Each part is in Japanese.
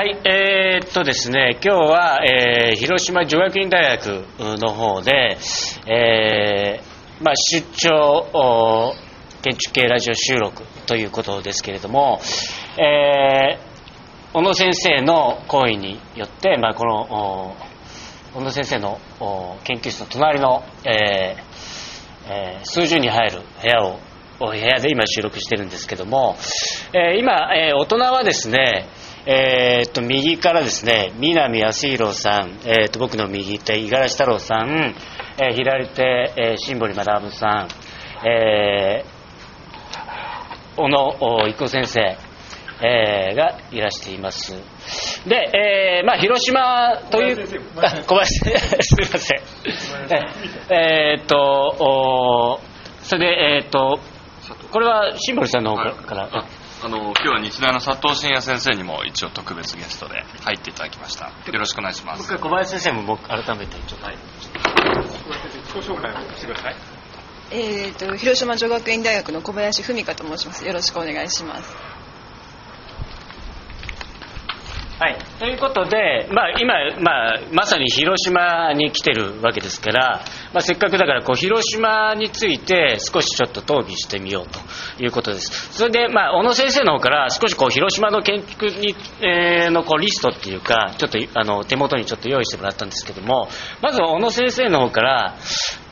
はい、えー、っとですね、今日は、えー、広島女学院大学の方で、えー、まあ、出張建築系ラジオ収録ということですけれども、えー、小野先生の講義によって、まあ、この小野先生の研究室の隣の、ええー、数十に入る部屋を部屋で今収録してるんですけども、え、今、え、大人はですね、えー、っと右からですね南康弘さん、えー、っと僕の右手五十嵐太郎さん、えー、左手、えー、新堀学さん、えー、小野郁夫先生、えー、がいらしています。で、えーまあ、広島という小林すみません。えー、っとそれでえー、っとこれは新堀さんの方から、はいあの今日は日大の佐藤真也先生にも一応特別ゲストで入っていただきました。よろしくお願いします。僕は小林先生も僕改めてちょっと、はい、自己紹介をしてくださいえーと、広島女学院大学の小林文香と申します。よろしくお願いしますはい、ということで、まあ、今、まあ、まさに広島に来てるわけですから、まあ、せっかくだからこう広島について少しちょっと討議してみようということです。それで、まあ、小野先生の方から少しこう広島の建築に、えー、のこうリストっていうかちょっとあの手元にちょっと用意してもらったんですけどもまず小野先生の方から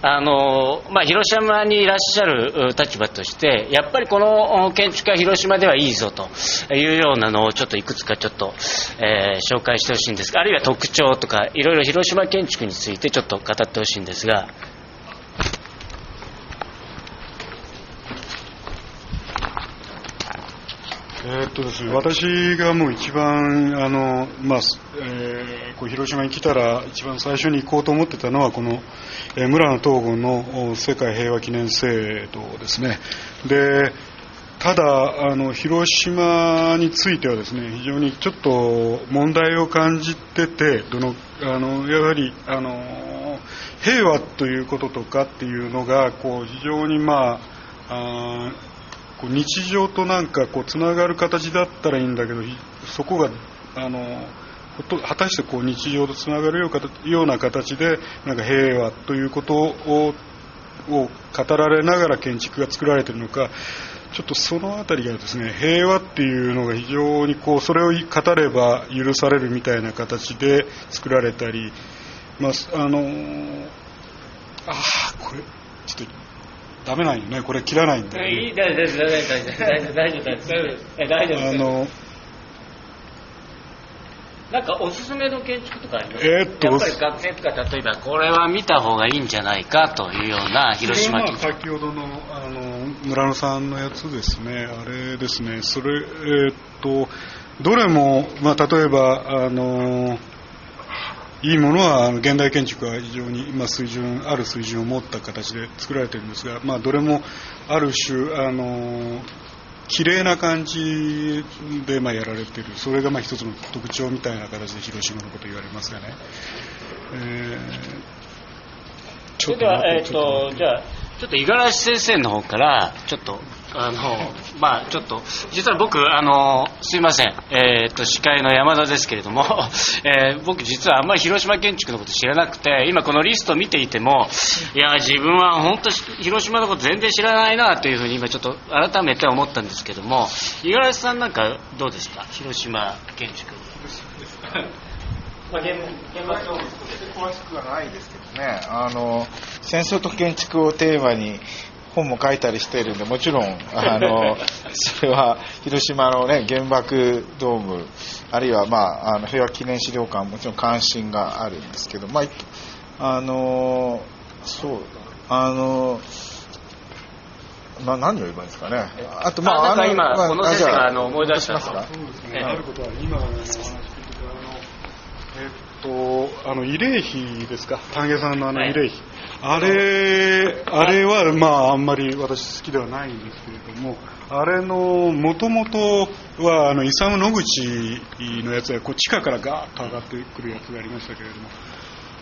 あの、まあ、広島にいらっしゃる立場としてやっぱりこの建築は広島ではいいぞというようなのをちょっといくつかちょっと、えー、紹介してほしいんですがあるいは特徴とかいろいろ広島建築についてちょっと語ってほしいんですが。えー、っとですね、私がもう一番あの、まあえー、こう広島に来たら一番最初に行こうと思ってたのはこの、えー、村野東郷の世界平和記念制度ですねでただあの広島についてはですね非常にちょっと問題を感じててどのあのやはりあの平和ということとかっていうのがこう非常にまああこう日常となんかこうつながる形だったらいいんだけどそこがあの果たしてこう日常とつながるような形でなんか平和ということをを語られながら建築が作られているのかちょっとその辺りがですね平和っていうのが非常にこうそれを語れば許されるみたいな形で作られたり、まあ、あのあこれちょっとダメなんよね。これ切らないんで、いい大丈夫大丈夫大丈夫大丈夫大丈夫大丈夫。あのなんかおすすめの建築とかあります？えー、っとやっぱり学生とか例えばこれは見た方がいいんじゃないかというような広島先ほどのあの村野さんのやつですね。あれですね。それえー、っとどれも、まあ、例えばあのいいものは現代建築は非常に今水準ある水準を持った形で作られているんですが、まあ、どれもある種あの綺麗な感じでまあやられている。それがまあ一つの特徴みたいな形で広島のこと言われますがね、えー、ちょっとえー、とじゃあちょっと五十嵐先生の方からちょっとあのまあちょっと実は僕あのすいません。えっ、と司会の山田ですけれども、えー、僕実はあんまり広島建築のこと知らなくて今このリスト見ていてもいや自分は本当広島のこと全然知らないなというふうに今ちょっと改めて思ったんですけども五十嵐さんなんかどうですか？広島建築。まあ、現場詳しくはないですけどね。あの戦争と建築をテーマに本も書いたりしているんでもちろんあの それは広島の、ね、原爆ドームあるいは、まあ、あの平和記念資料館もちろん関心があるんですけど、まあ、あのそうあのまあ、何を言えばいいんですかね。あと、まあ、あ今、この先生があの思い出したんですか。あることは、今の話聞いてえっと、あの慰霊碑ですか、丹下さんのあの慰霊碑、はい、あれ、あれは、まあ、あんまり私好きではないんですけれども、あれのもともとはあのイサム・野口のやつがこう地下からガーッと上がってくるやつがありましたけれども、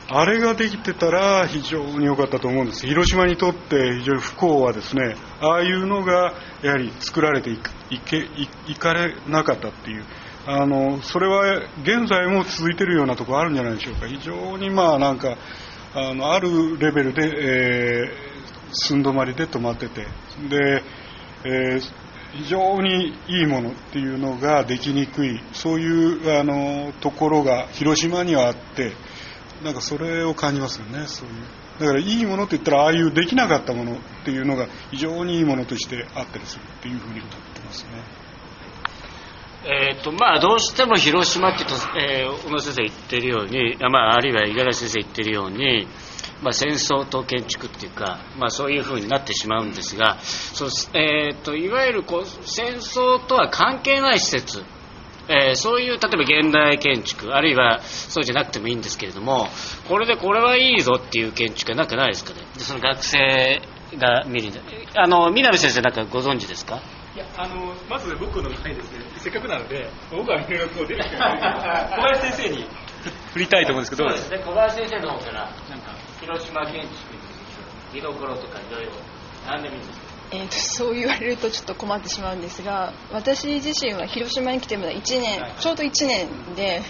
あれができてたら非常に良かったと思うんです。広島にとって非常に不幸はですね、ああいうのがやはり作られていけいかれなかったっていう。あのそれは現在も続いているようなところあるんじゃないでしょうか非常にまあなんかあのあるレベルで、えー、寸止まりで止まってて。で、えー、非常にいいものっていうのができにくい。そういうあのところが広島にはあってなんかそれを感じますよねそういう。だからいいものといったらああいうできなかったものっていうのが非常にいいものとしてあったりするっていうふうに思ってますね。えーとまあ、どうしても広島っていうと、えー、小野先生言ってるように、まあ、あるいは五十嵐先生言ってるように、まあ、戦争と建築っていうか、まあ、そういうふうになってしまうんですがそう、えーと、いわゆるこう戦争とは関係ない施設、えー、そういう例えば現代建築あるいはそうじゃなくてもいいんですけれどもこれでこれはいいぞっていう建築はなくないですかね？でその学生が見るあの南先生なんかご存知ですか？いやあのまず僕の前にですね。せっかくなので僕は入学を出てきて 小林先生に。振りたいと思うんですけどそうです。ね小林先生の方からなんか広島建築見どころとかいろいろ何でもいいんですえーと、そう言われるとちょっと困ってしまうんですが私自身は広島に来てまだ1年、はい、ちょうど1年で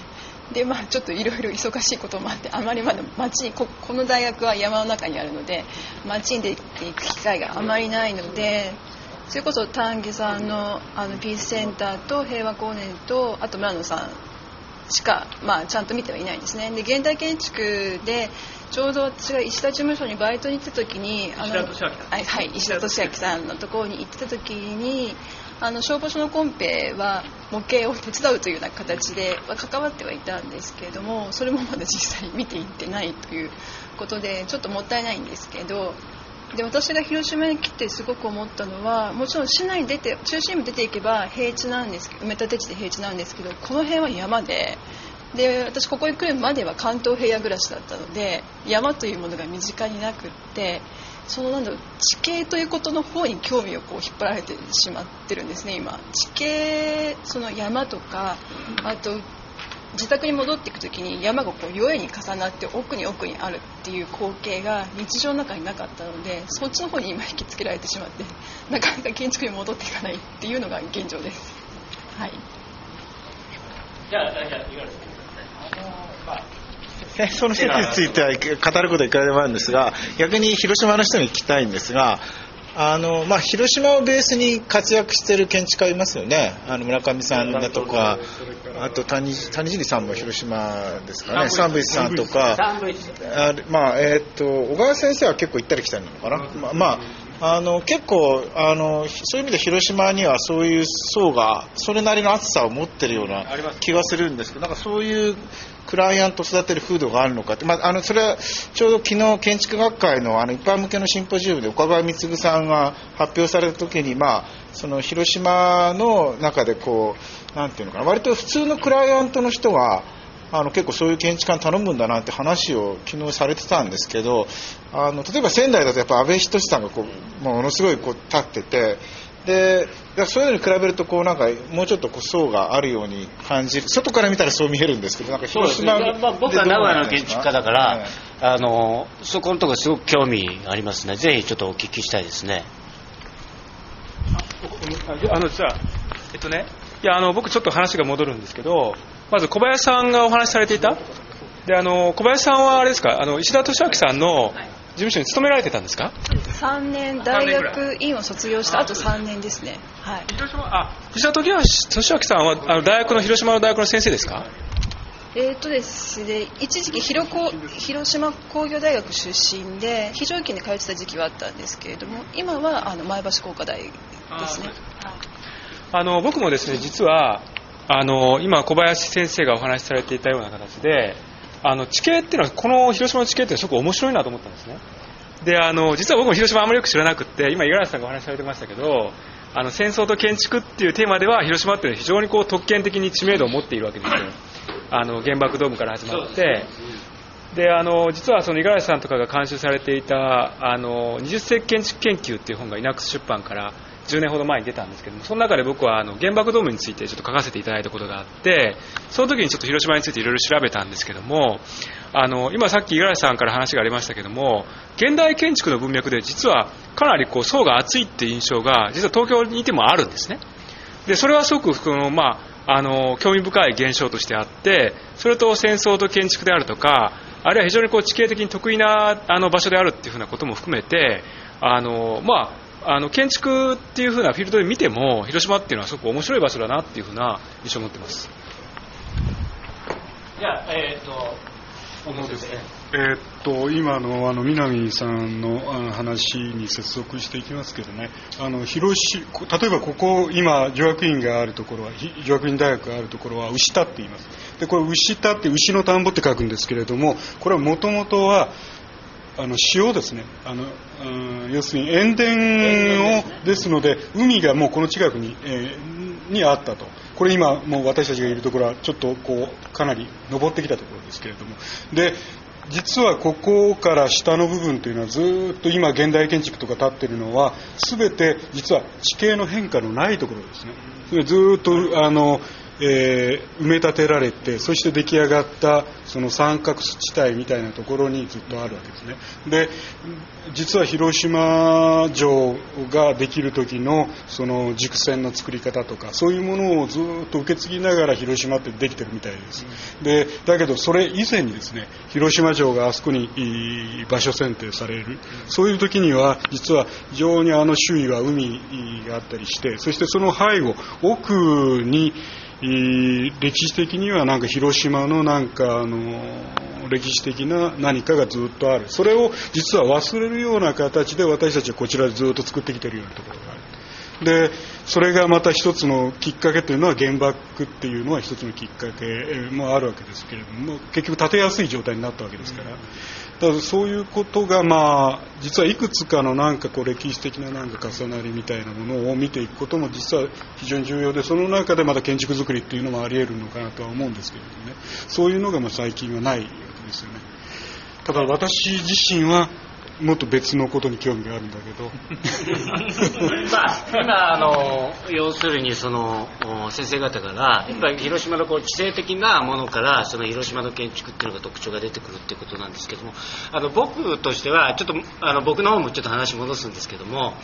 で、まあ、ちょっといろいろ忙しいこともあってあまりまだ町ここの大学は山の中にあるので町に出ていく機会があまりないのでそれこそ丹下さんのあのピースセンターと平和公園とあと村野さんしか、まあ、ちゃんと見てはいないんですね。で現代建築でちょうど私が石田事務所にバイトに行った時にあのはい、石田敏明さんのところに行ってた時にあの消防署のコンペは模型を手伝うというような形で関わってはいたんですけれどもそれもまだ実際見ていってないということでちょっともったいないんですけどで私が広島に来てすごく思ったのはもちろん市内に出て中心部出ていけば平地なんです埋め立て地で平地なんですけどこの辺は山でで私ここに来るまでは関東平野暮らしだったので山というものが身近になくってそのなんだろう地形ということの方に興味をこう引っ張られてしまってるんですね今。地形その山とかあと自宅に戻っていく時に山がこう夜に重なって奥に奥にあるっていう光景が日常の中になかったのでそっちの方に今引きつけられてしまって なかなか建築に戻っていかないっていうのが現状です。はい。じゃあ、じゃあ、いわゆる。戦争の施設については語ることはいくらでもあるんですが逆に広島の人に聞きたいんですがあのまあ、広島をベースに活躍している建築家いますよね、あの村上さんだとか、あと谷谷尻さんも広島ですかね、サンブイスさんとか、あまあえー、っと小川先生は結構行ったり来たりなのかな、まあ、まあ、あの結構あの、そういう意味で広島にはそういう層が、それなりの厚さを持ってるような気がするんですけど、なんかそういうクライアントを育てる風土があるのかって、まあ、あのそれはちょうど昨日建築学会のあの一般向けのシンポジウムで岡川貢さんが発表された時に、まあ、その広島の中でこうなんていうのかな割と普通のクライアントの人はあの結構そういう建築家に頼むんだなって話を昨日されてたんですけどあの例えば仙台だとやっぱ安倍仁さんがこうものすごいこう立っててでそういうのに比べるとこうなんかもうちょっとこう層があるように感じる。外から見たらそう見えるんですけどなんか広島、ね、まあ、僕は名古屋の建築家だから、はい、あのそこのところすごく興味ありますね。ぜひちょっとお聞きしたいですね。あのじゃあえっとね。いやあの僕ちょっと話が戻るんですけどまず小林さんがお話しされていた？であの小林さんはあれですか？あの石田敏明さんの事務所に勤められてたんですか？3年大学院を卒業したあと3年ですね。はい。広島あ藤田時俊明さんはあの大学の広島の大学の先生ですか？えーとですね、一時期広広島工業大学出身で非常勤で通ってた時期はあったんですけれども今はあの前橋工科大ですね。あの僕もですね実はあの今小林先生がお話しされていたような形であの地形っていうのはこの広島の地形っていうのはすごく面白いなと思ったんですね。であの実は僕も広島あまりよく知らなくって今五十嵐さんがお話しされてましたけどあの戦争と建築っていうテーマでは広島っていうのは非常にこう特権的に知名度を持っているわけですよ。あの原爆ドームから始まって。であの実はその五十嵐さんとかが監修されていたあの20世紀建築研究っていう本がイナックス出版から10年ほど前に出たんですけどもその中で僕はあの原爆ドームについてちょっと書かせていただいたことがあってその時にちょっと広島についていろいろ調べたんですけどもあの今さっき五十嵐さんから話がありましたけども現代建築の文脈で実はかなりこう層が厚いっていう印象が実は東京にいてもあるんですね。でそれはすごくこの、まああの興味深い現象としてあってそれと戦争と建築であるとかあるいは非常にこう地形的に得意なあの場所であるっていうふうなことも含めてあの、まあ、あの建築っていうふうなフィールドで見ても広島っていうのはすごく面白い場所だなっていうふうな印象を持ってます。じゃあえっ、とえーっと今のあの南さんのあの話に接続していきますけどね。あの広し例えばここ今女学院があるところはひ女学院大学があるところは牛田って言います。でこれ牛田って牛の田んぼって書くんですけれどもこれはもともとはあの塩ですね。あの、うん、要するに塩田をですので海がもうこの近くに、えーにあったと。これ今もう私たちがいるところはちょっとこうかなり登ってきたところですけれども。で実はここから下の部分というのはずっと今現代建築とか建ってるのは全て実は地形の変化のないところですね。ずっとあの、えー埋め立てられてそして出来上がったその三角地帯みたいなところにずっとあるわけですね。で実は広島城ができる時のその軸線の作り方とかそういうものをずっと受け継ぎながら広島ってできてるみたいです。でだけどそれ以前にですね広島城があそこに場所選定される。そういう時には実は非常にあの周囲は海があったりしてそしてその背後奥に歴史的にはなんか広島のなんかあの歴史的な何かがずっとある。それを実は忘れるような形で私たちはこちらでずっと作ってきてるようなところがある。でそれがまた一つのきっかけというのは原爆っていうのは一つのきっかけもあるわけですけれども結局建てやすい状態になったわけですから。だそういうことがまあ実はいくつかのなんかこう歴史的ななんか重なりみたいなものを見ていくことも実は非常に重要でその中でまた建築作りっていうのもあり得るのかなとは思うんですけれどもね。そういうのがま最近はないわけですよね。ただ私自身はもっと別のことに興味があるんだけど。まあ、今あの要するにその先生方からやっぱり広島のこう地政的なものからその広島の建築っていうのが特徴が出てくるっていうことなんですけどもあの僕としてはちょっとあの僕の方もちょっと話戻すんですけども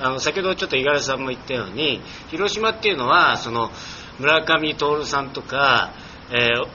あの先ほどちょっと五十嵐さんも言ったように広島っていうのはその村上徹さんとか、えー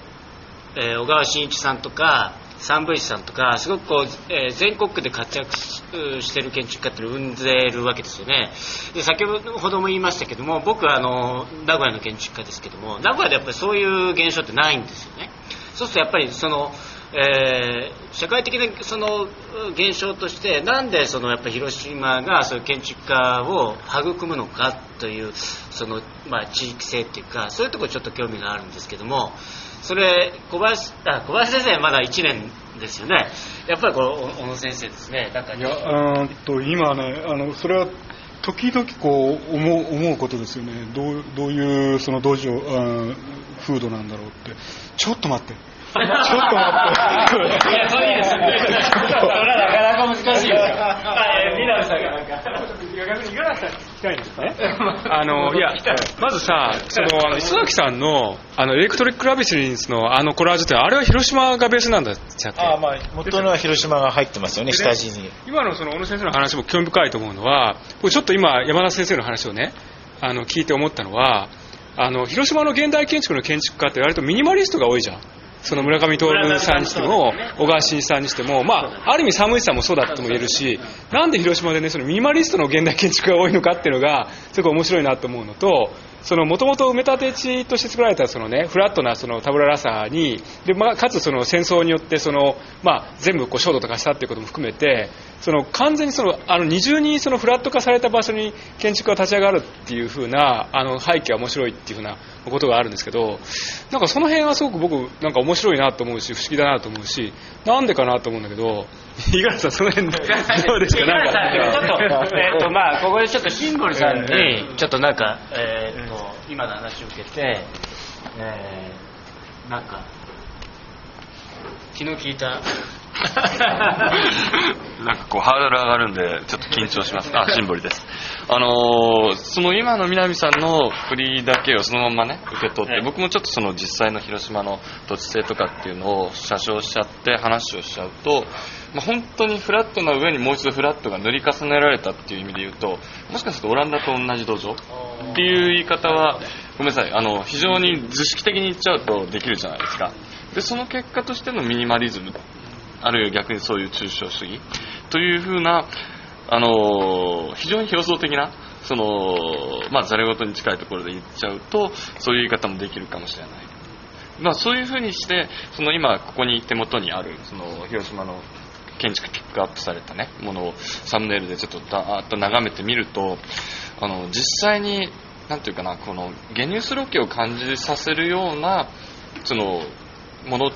えー小川真一さんとか三部石さんとかすごくこう、えー全国区で活躍ししてる建築家って生んでるわけですよね。で先ほども言いましたけども僕はあの名古屋の建築家ですけども名古屋でやっぱりそういう現象ってないんですよね。そうするとやっぱりその、えー社会的なその現象としてなんでそのやっぱ広島がそういう建築家を育むのかというその、まあ、地域性っていうかそういうところちょっと興味があるんですけどもそれ小林あ小林先生まだ1年ですよね。やっぱりこの小野先生ですね。なんかいやうんと今ねあのそれは時々こう思う思うことですよね。どうどういうその道場あー風土なんだろうって。ちょっと待って。ちょっと待っていや、そういいですよね。それはなかなか難しいですよ。あ、えー、南さんがなんか。逆に五十嵐さん聞きたいんですね。あの、いや、まずさ、その、あの、磯崎さんの、あの、エレクトリック・ラビスリンスのあのコラージュって、あれは広島がベースなんだっちゃって。ああまあ元のは広島が入ってますよね下地に今のその小野先生の話も興味深いと思うのは、これちょっと今、山田先生の話をね、あの、聞いて思ったのは、あの、広島の現代建築の建築家って割とミニマリストが多いじゃん。その村上徹さんにしても、小川真一さんにしても、まあ、ある意味寒いさんもそうだとも言えるし、なんで広島でね、そのミニマリストの現代建築が多いのかっていうのが、すごく面白いなと思うのと、もともと埋め立て地として作られた、そのね、フラットなそのタブララサに、で、まあ、かつその戦争によって、その、まあ、全部こう、焦土とかしたっていうことも含めて、その、完全にその、あの、二重にそのフラット化された場所に建築が立ち上がるっていう風な、あの、背景は面白いっていう風なことがあるんですけど、なんかその辺はすごく僕、なんか面白いなと思うし、不思議だなと思うし、なんでかなと思うんだけど、五十嵐さん、その辺どうですか？なんか。ちょっと、えっ、と、まあ、ここでちょっとシンボルさんに、ちょっとなんか、えっ、と、今の話を受けて、えー、なんか、気の利いた なんかこうハードル上がるんでちょっと緊張します。あシンボリです。あのーその今の南さんの振りだけをそのままね受け取って、はい。僕もちょっとその実際の広島の土地性とかっていうのを写真しちゃって話をしちゃうと、まあ、本当にフラットな上にもう一度フラットが塗り重ねられたっていう意味で言うともしかするとオランダと同じ土壌？っていう言い方はごめんなさい。あの非常に図式的に言っちゃうとできるじゃないですか。でその結果としてのミニマリズムあるいは逆にそういう抽象主義？というふうな、あの非常に表層的なその、まあ、ざれ言に近いところで言っちゃうとそういう言い方もできるかもしれない、まあ、そういうふうにしてその今ここに手元にあるその広島の建築ピックアップされた、ね、ものをサムネイルでちょっとだーっと眺めてみるとあの実際になんていうかなこのゲニウスロケを感じさせるようなそのもの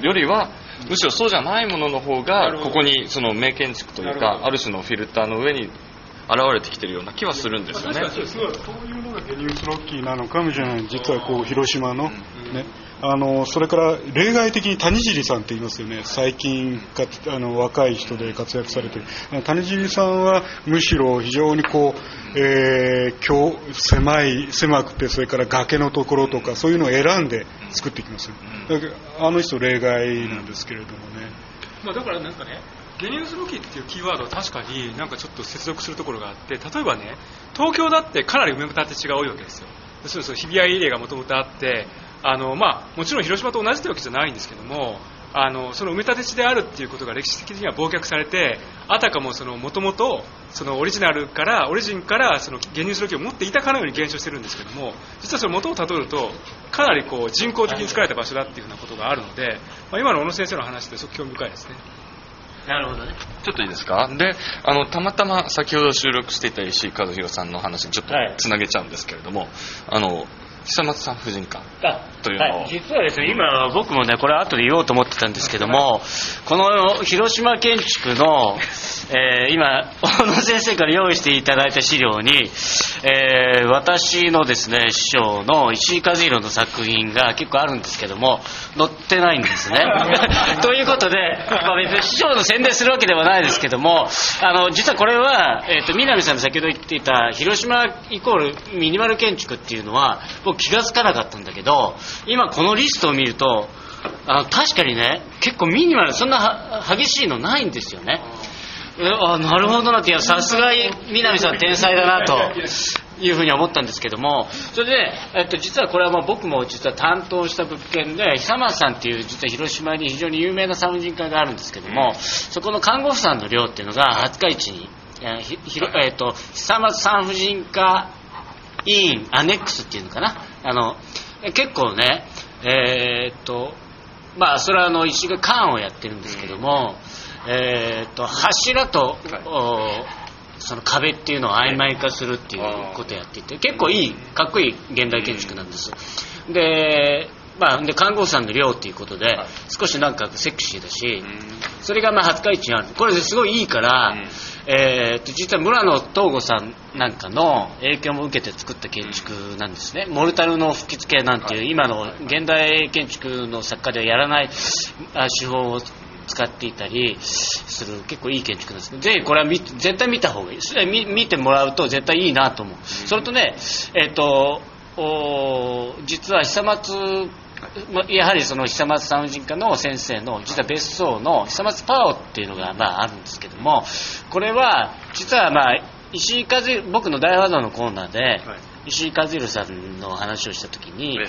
よりはむしろそうじゃないものの方がここにその名建築というかある種のフィルターの上に現れてきてるような気はするんですよね。そういうのがゲニウスロッキーなのかもしれない。実はこう広島の、ね、あのそれから例外的に谷尻さんって言いますよね。最近かあの若い人で活躍されてる。谷尻さんはむしろ非常にこう、えー狭狭い狭くてそれから崖のところとかそういうのを選んで作ってきますよ。あの人例外なんですけれどもね。まあ、だからなんかね、ゲニウスロキっていうキーワードは確かになんかちょっと接続するところがあって、例えばね、東京だってかなり埋め立て地が多いわけですよ。そうそう日比谷エリアがもともとあって、あのまあ、もちろん広島と同じというわけじゃないんですけども、あのその埋め立て地であるっていうことが歴史的には忘却されて、あたかもその元々そのオリジナルからオリジンからそのゲニウスロキを持っていたかのように減少してるんですけども、実はその元をたどるとかなりこう人工的に作られた場所だっていうふうなことがあるので、まあ、今の小野先生の話ってすごく興味深いですね。なるほどね。ちょっといいですか？であのたまたま先ほど収録していた石井和弘さんの話にちょっとはいつなげちゃうんですけれども、あの久松さん婦人科あというのを。はい、実はですね、今僕もね、これ後で言おうと思ってたんですけども、この広島建築の、えー今、小野先生から用意していただいた資料に、えー私のですね、師匠の石井和弘の作品が結構あるんですけども、載ってないんですね。ということで、まあ、別に師匠の宣伝するわけではないですけども、あの、実はこれは、えっ、と、南さんの先ほど言っていた、広島イコールミニマル建築っていうのは、僕気がつかなかったんだけど、今このリストを見ると、あの確かにね、結構ミニマル、そんなは激しいのないんですよね。あなるほどなって、さすが南さん天才だなと。いうふうに思ったんですけども、それで、えっと、実はこれはまあ僕も実は担当した物件で、久松さんっていう実は広島に非常に有名な産婦人科があるんですけども、そこの看護婦さんの寮っていうのが廿日市に、えーえっと、久松産婦人科委員アネックスっていうのかなあの結構ねえーっとまあそれはあの石が缶をやってるんですけども、えーっと柱と、おその壁っていうのを曖昧化するっていうことをやっていて結構いいかっこいい現代建築なんです。でまあ、で看護婦さんの寮っていうことで、少しなんかセクシーだし、それがまあ廿日市にある。これですごいいいから、えーっと実は村野東吾さんなんかの影響も受けて作った建築なんですね、モルタルの吹き付けなんていう、今の現代建築の作家ではやらないあ手法を使っていたりする結構いい建築なんですねぜひこれは見絶対見た方がいい。それ見見てもらうと絶対いいなと思う、それとねえーっとお実は久松まやはりその久松産婦人科の先生の実は別荘の久松パオっていうのがまああるんですけどもこれは実はまあ石井和弘僕の大ファザーのコーナーで石井和弘さんの話をした時に、え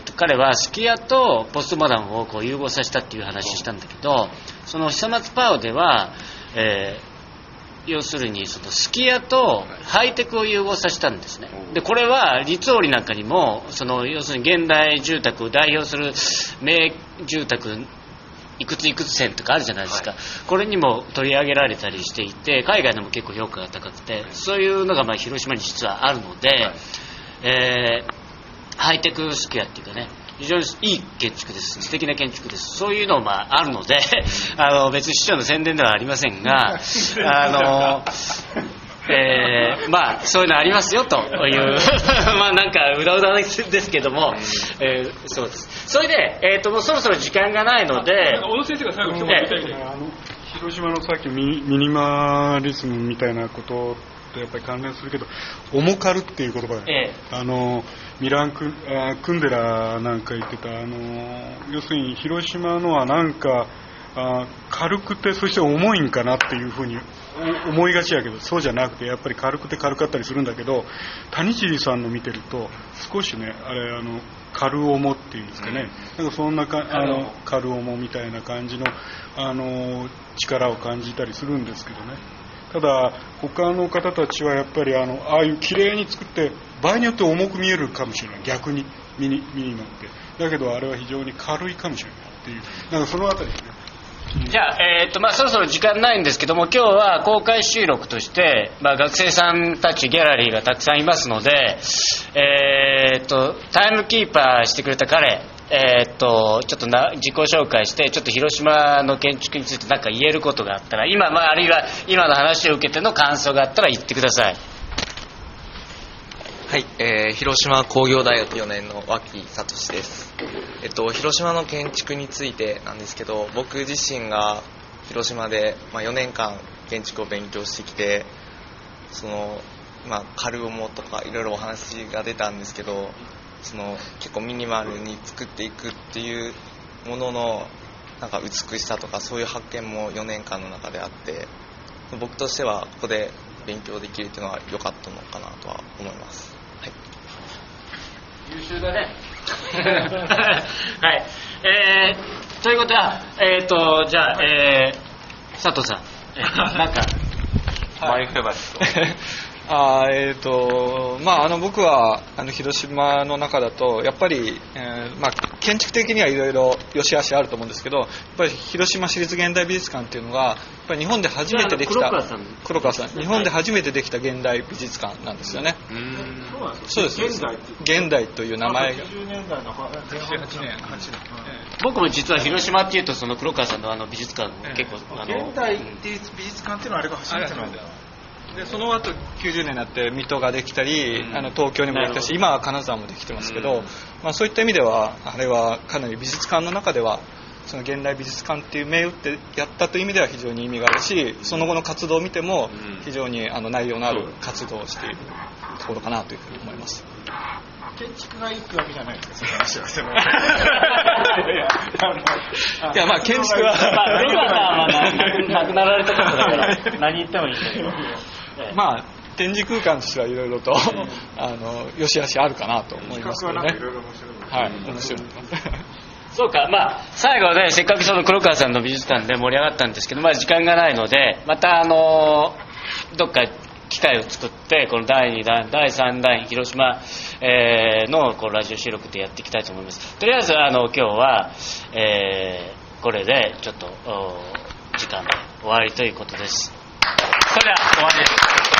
ー、と彼はスキヤとポストモダンをこう融合させたっていう話をしたんだけどその久松パオでは、えー要するにそのスキヤとハイテクを融合させたんですね。でこれは立織なんかにもその要するに現代住宅を代表する名住宅いくついくつ線とかあるじゃないですか、これにも取り上げられたりしていて海外でも結構評価が高くてそういうのがまあ広島に実はあるので、えーハイテクスクエアっていうかね非常にいい建築です。素敵な建築です。そういうのもまああるので あの別に市長の宣伝ではありませんが あのえーまあそういうのありますよという まあなんかうだうだですけども、えーそうです。それで、えー、ともうそろそろ時間がないので小野先生が最後広島のさっきミミニマリズムみたいなこととやっぱり関連するけど重軽っていう言葉が、ええ。あのミランクあクンデラなんか言ってた。あの要するに広島のはなんかあ軽くてそして重いんかなっていうふうにお思いがちやけどそうじゃなくてやっぱり軽くて軽かったりするんだけど谷尻さんの見てると少しねあれあの軽重っていうんですかね、なんかそんなかあの軽重みたいな感じのあの力を感じたりするんですけどねただ他の方たちはやっぱりあのああいう綺麗に作って場合によって重く見えるかもしれない。逆にミニミニマって。だけどあれは非常に軽いかもしれないっていう。なんかそのあたりですね。じゃあ、えーとまあ、そろそろ時間ないんですけども今日は公開収録として、まあ、学生さんたちギャラリーがたくさんいますので、えー、とタイムキーパーしてくれた彼、えー、とちょっとな自己紹介してちょっと広島の建築について何か言えることがあったら今、まあ、あるいは今の話を受けての感想があったら言ってくださいはい、えー広島工業大学4年の脇聡です。えっと、広島の建築についてなんですけど、僕自身が広島で、まあ、4年間建築を勉強してきて、その、まあ、カルオモとかいろいろお話が出たんですけど、その結構ミニマルに作っていくっていうもののなんか美しさとかそういう発見も4年間の中であって、僕としてはここで勉強できるっていうのは良かったのかなとは思います。はい。優秀だね。はい。えー、ということはえっ、とじゃあ、えー、佐藤さん、えーなんかマイフェバリット。あーえーとまあ、あの僕はあの広島の中だとやっぱり、えーまあ、建築的にはいろいろ良し悪しあると思うんですけどやっぱり広島市立現代美術館っていうのがやっぱり日本で初めてできた黒川さん。黒川さん。日本で初めてできた現代美術館なんですよね。そうです。現代現代という名前が。90年代の88年僕も実は広島っていうとその黒川さんのあの美術館結構あの。現代美術館っていうのはあれが初めてなんだ。よでその後90年になって水戸ができたり、あの東京にもできたし今は金沢もできてますけど、まあ、そういった意味ではあれはかなり美術館の中ではその現代美術館っていう銘打ってやったという意味では非常に意味があるしその後の活動を見ても非常にあの内容のある活動をしているところかなというふうに思います。建築がいいってわけじゃないですかその話は。いやまあ建築はまあ黒川さんはまあな亡くなられたことだから何言ってもいいんだけど、ええまあ展示空間としてはいろいろとあの良し悪しあるかなと思いますけどね。いろいろ面白いはい、面白い。そうか、まあ、最後ね、せっかくその黒川さんの美術館で盛り上がったんですけど、まあ、時間がないので、また、あのどっか機会を作って、この第2弾、第3弾、広島、えーのこうラジオ収録でやっていきたいと思います。とりあえず、あの、今日は、えーこれで、ちょっと、お時間で終わりということです。それでは終わりです。